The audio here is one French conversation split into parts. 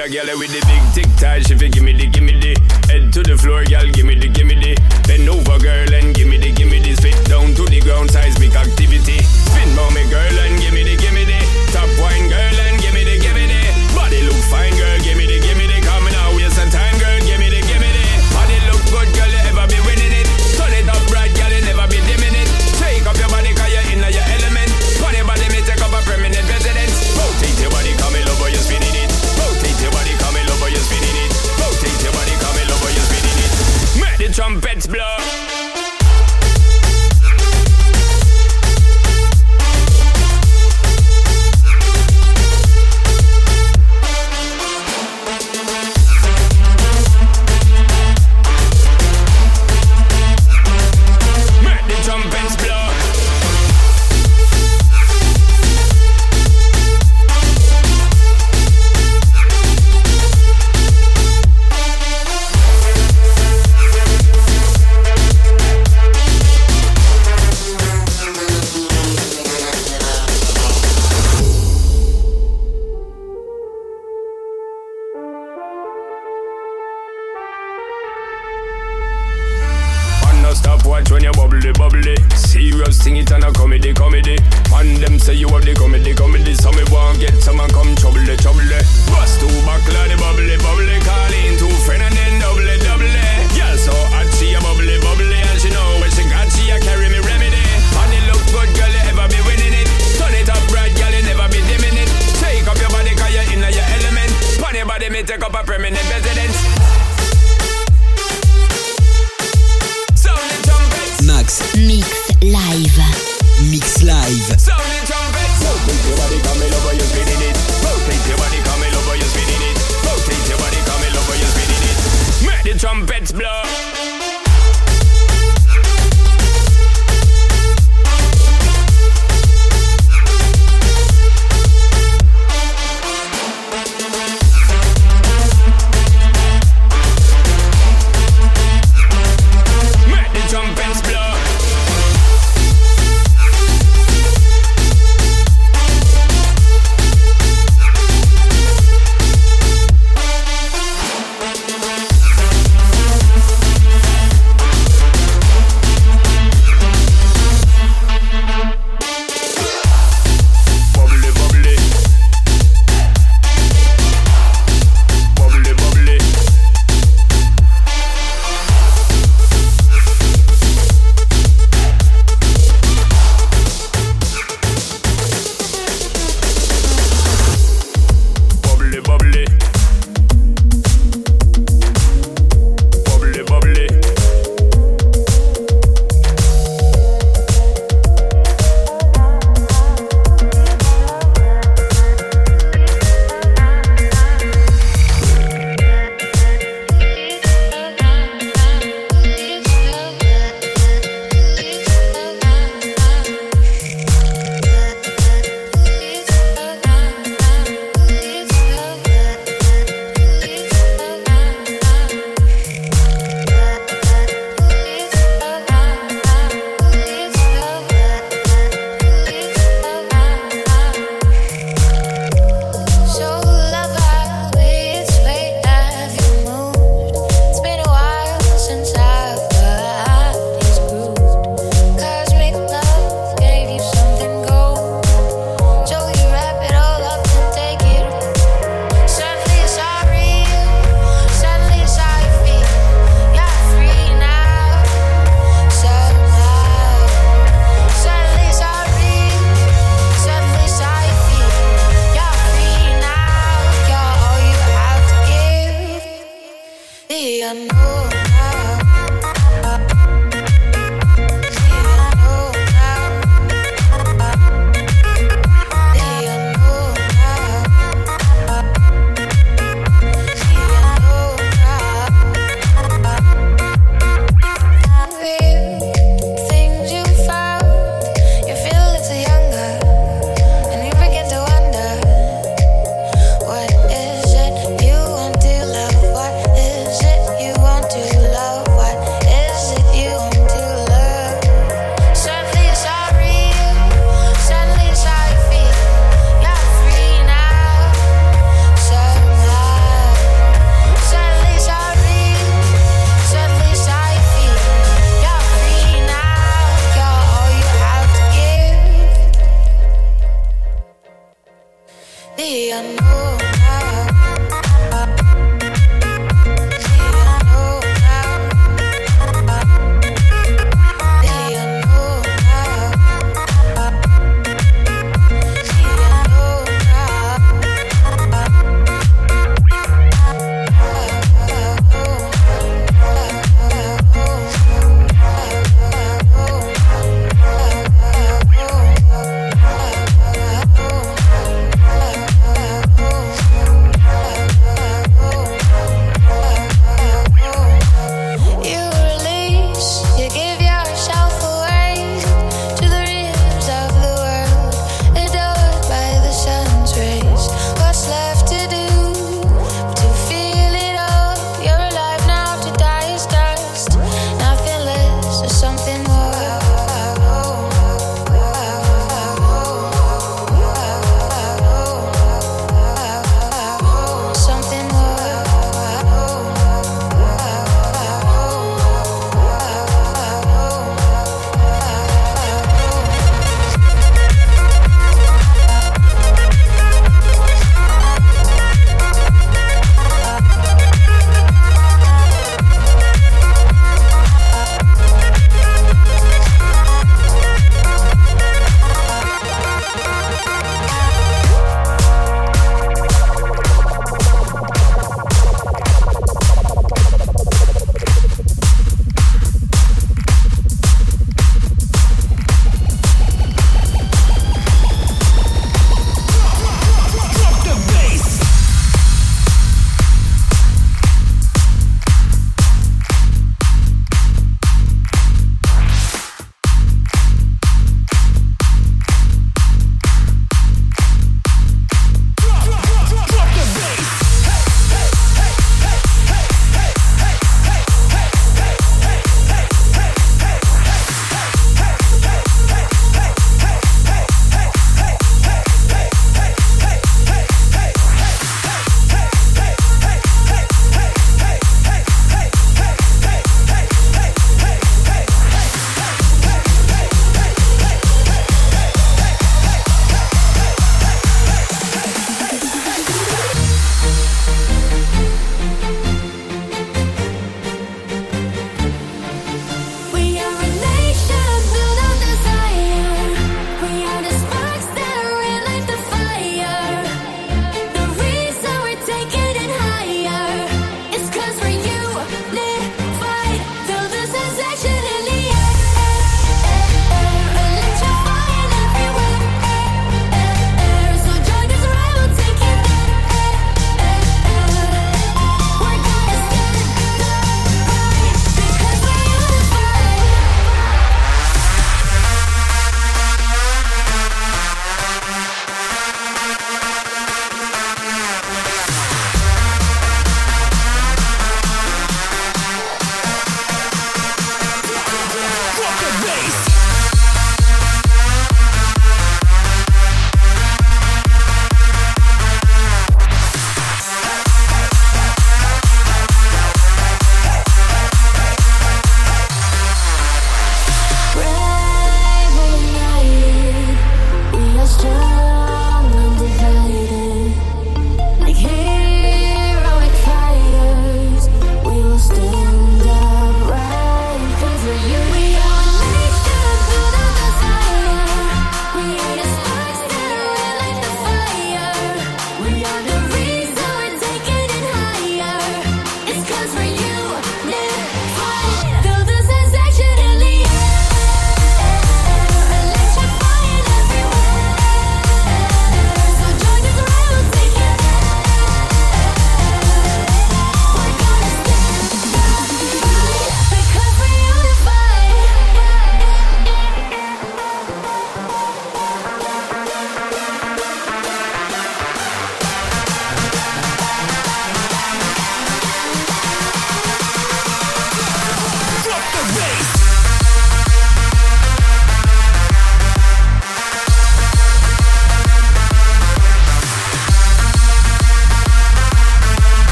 see the girl with the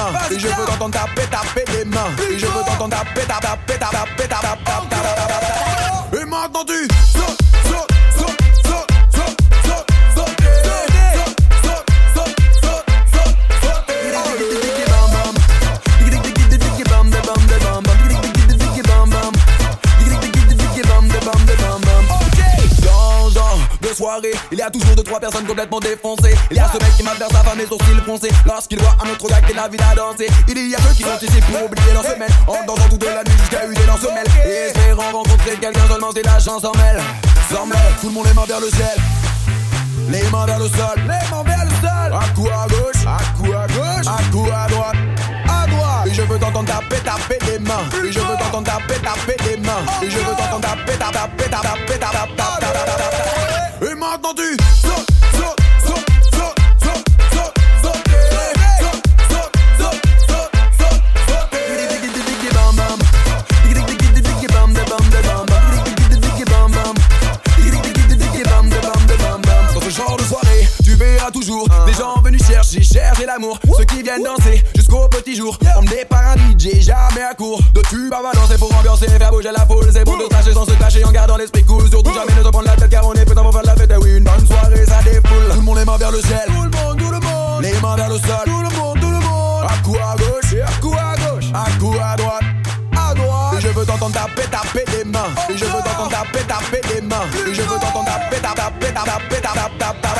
mains. Je veux t'entendre taper, taper les mains. Et je veux t'entendre taper, taper, taper, taper, taper, toujours deux trois personnes complètement défoncées. Il y a ce mec qui m'a vers sa femme les sourcils foncés lorsqu'il voit un autre gars qui la ville à danser. Il y a ceux qui sont ici pour oublier leur semaine en dansant toute la nuit jusqu'à user leur semelle. Et espérant rencontrer quelqu'un seulement si la chance s'en mêle. S'en mêle, tout le monde les mains vers le ciel. Les mains vers le sol, les mains vers le sol. Un coup à gauche, un coup à gauche, un coup à droite, je veux t'entendre taper, taper les mains. Et je veux t'entendre taper, taper les mains. Et je veux t'entendre taper, taper, taper, taper, taper, taper. Et maintenant tu sautes, sautes. toujours des gens venus chercher, chercher l'amour. Ceux qui viennent danser, jusqu'au petit jour. Emmenés par un DJ, jamais à court. De tubes à balancer pour ambiancer, faire bouger la foule. C'est pour te cracher sans se cacher en gardant l'esprit cool. Surtout jamais ne te prendre la tête car on est prêt pour faire de la fête. Et oui, une bonne soirée, ça défoule. Tout le monde les mains vers le ciel. Tout le monde, tout le monde. Les mains vers le sol. Tout le monde, tout le monde. Un coup à gauche, et un coup à gauche. Un coup à droite. À droite. Et je veux t'entendre taper, taper les mains. Et je veux t'entendre taper, taper les mains. Et je veux t'entendre taper, taper, taper, taper, taper, taper, taper,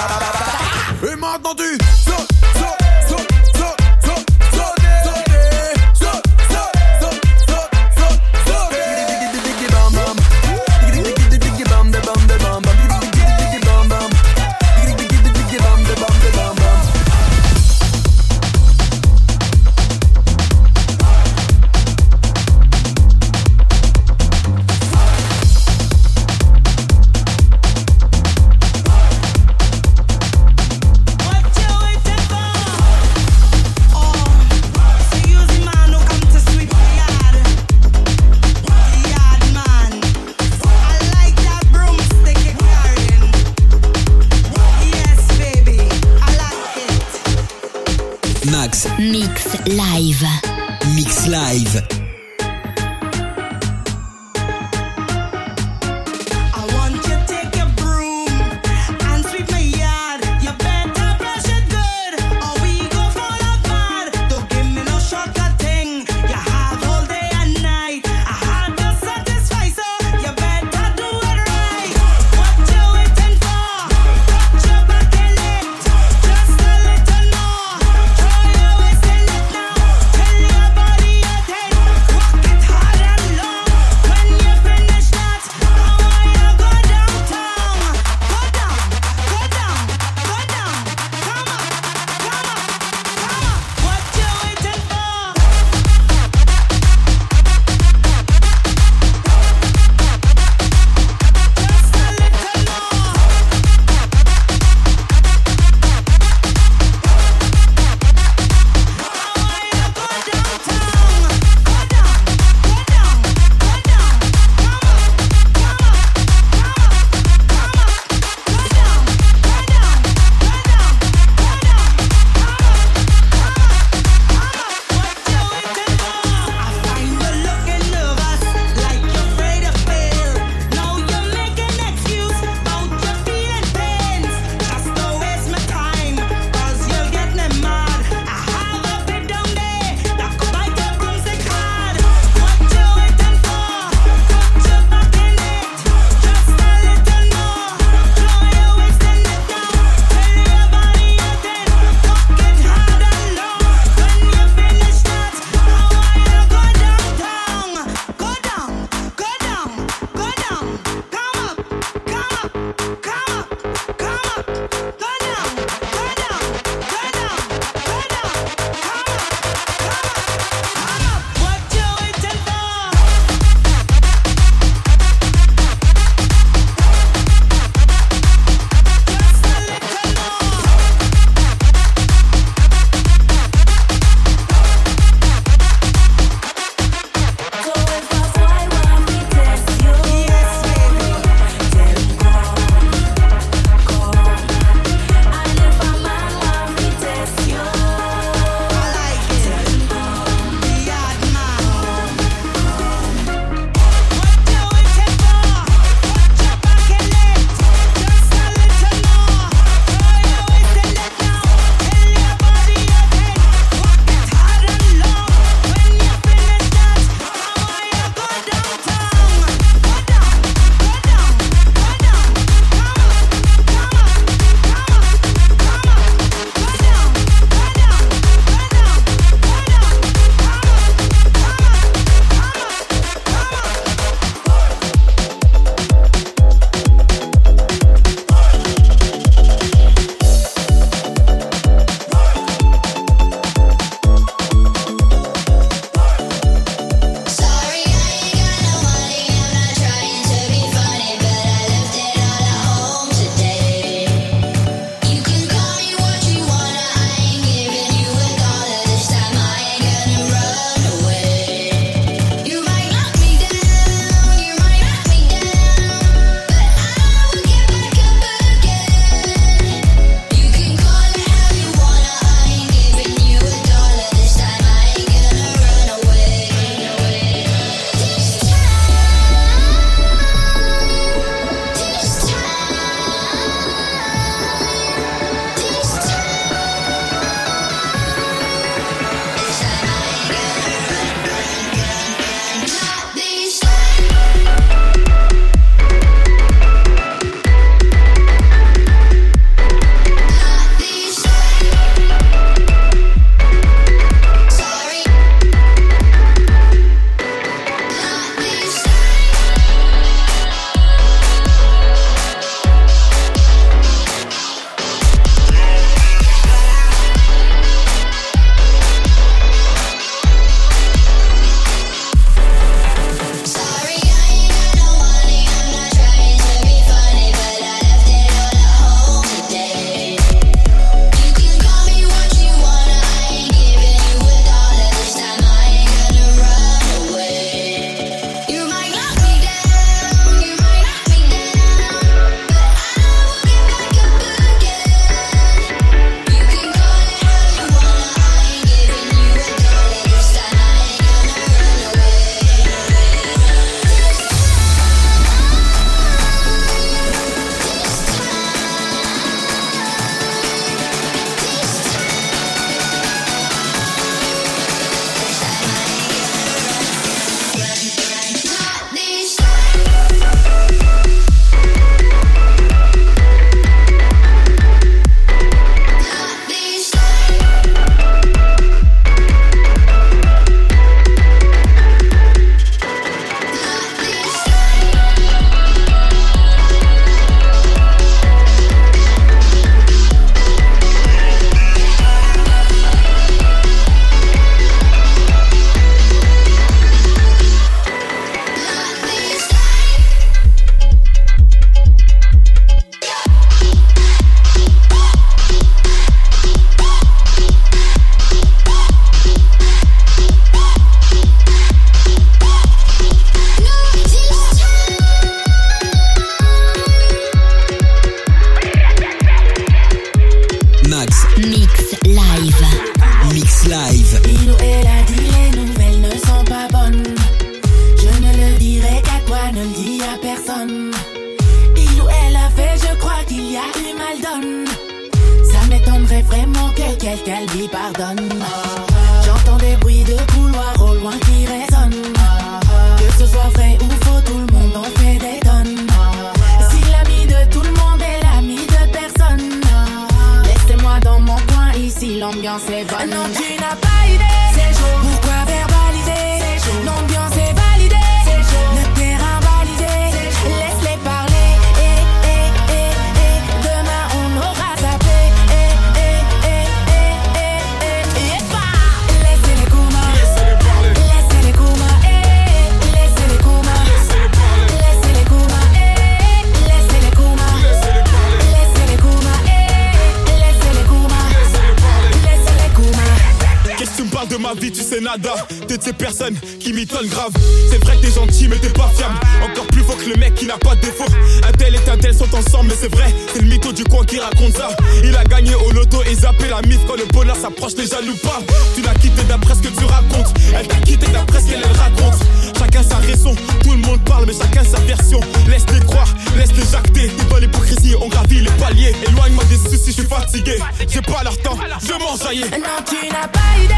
nada côté de ces personnes qui m'étonnent grave. C'est vrai que t'es gentil, mais t'es pas fiable. Encore plus faux que le mec qui n'a pas de défaut. Un tel et un tel sont ensemble, mais c'est vrai, c'est le mytho du coin qui raconte ça. Il a gagné au loto et zappé la mif quand le bonheur s'approche, les jaloux pas. Tu l'as quitté d'après ce que tu racontes. Elle t'a quitté d'après ce qu'elle raconte. Chacun sa raison, tout le monde parle, mais chacun sa version. Laisse-les croire, laisse-les jacter. T'es dans l'hypocrisie, on gravit les paliers. Éloigne-moi des soucis, je suis fatigué. J'ai pas leur temps, je m'en Non, tu n'as pas idée.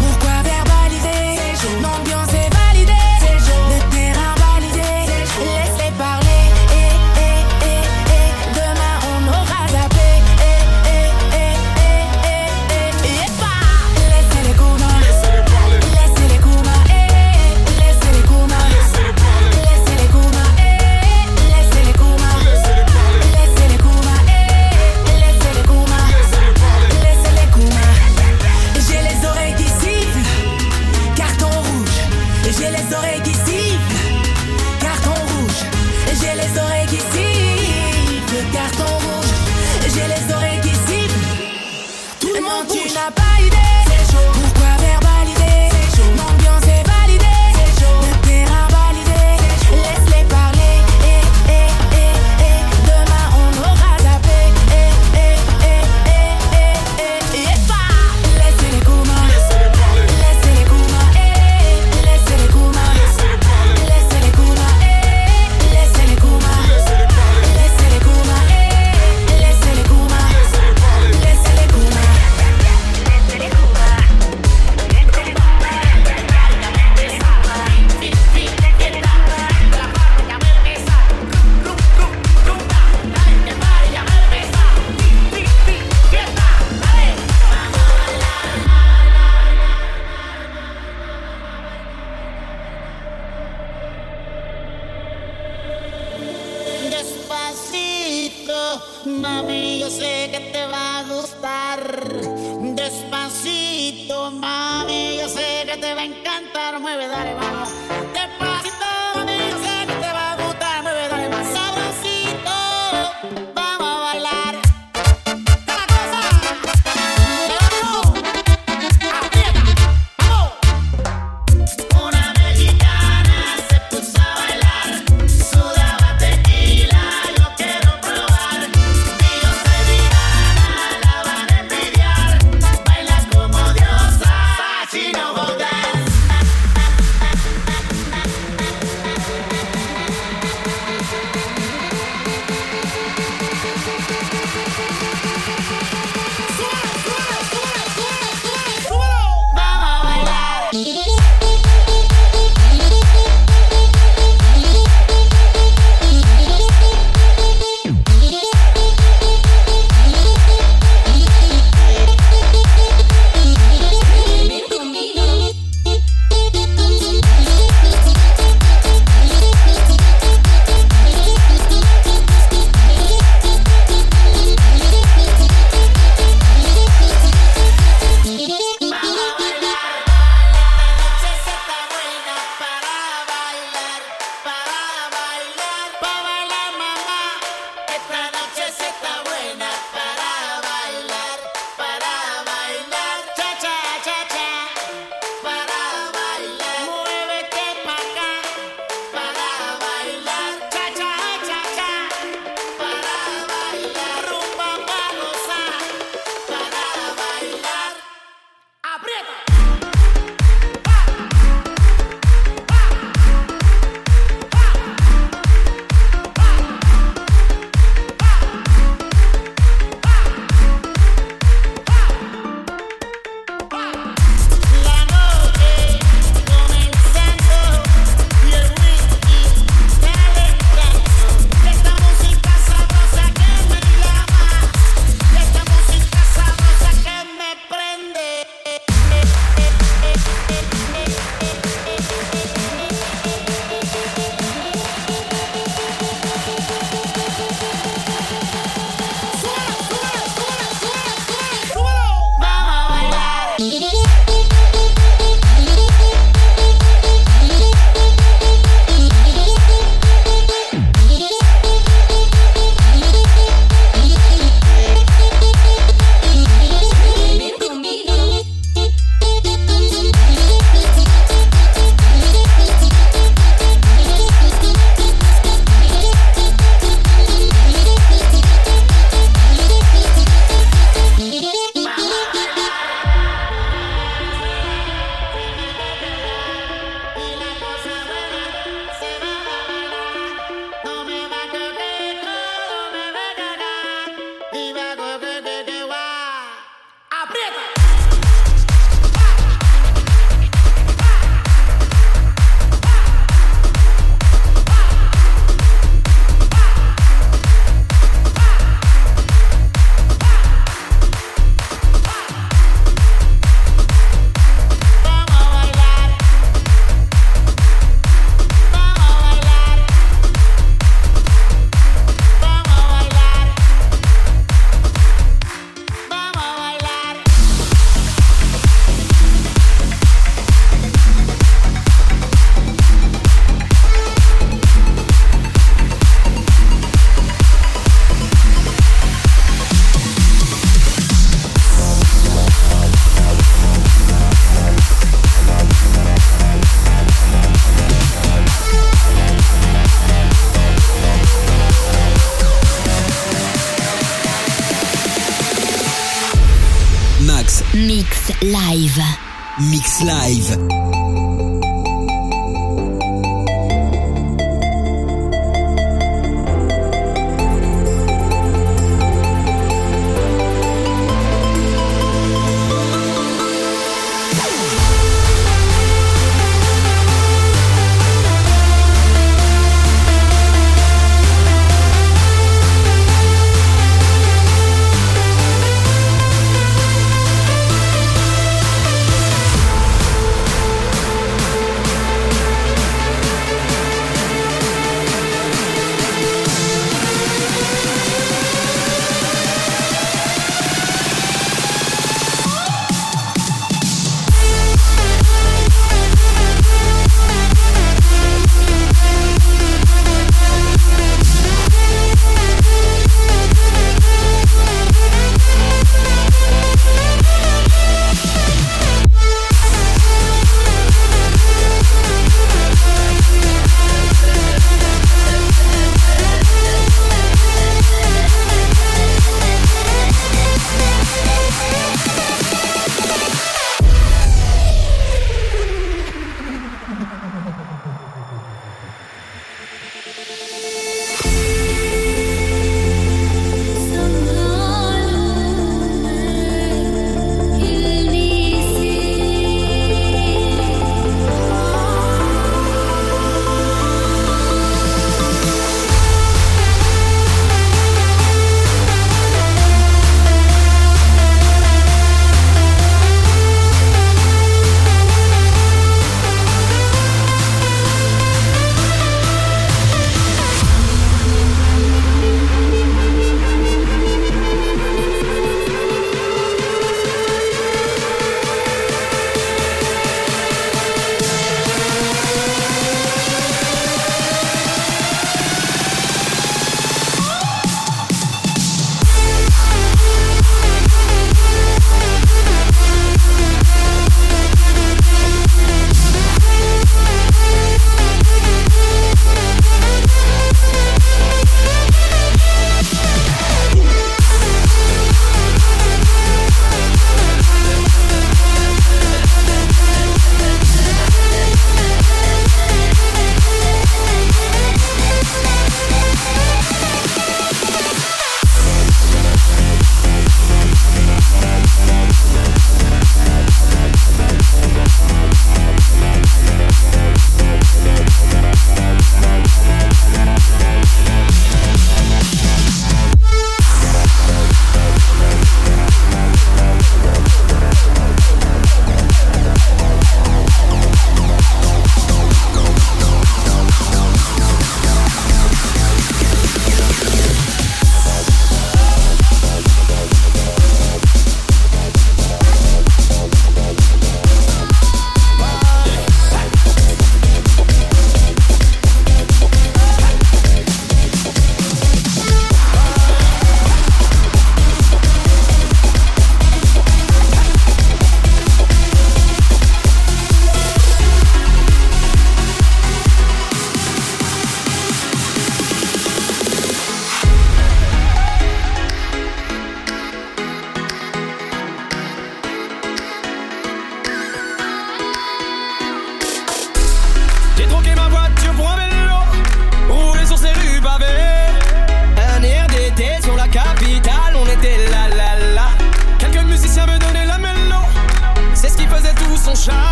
Pourquoi vers L'ambiance est validée.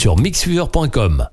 Sur mixfever.com.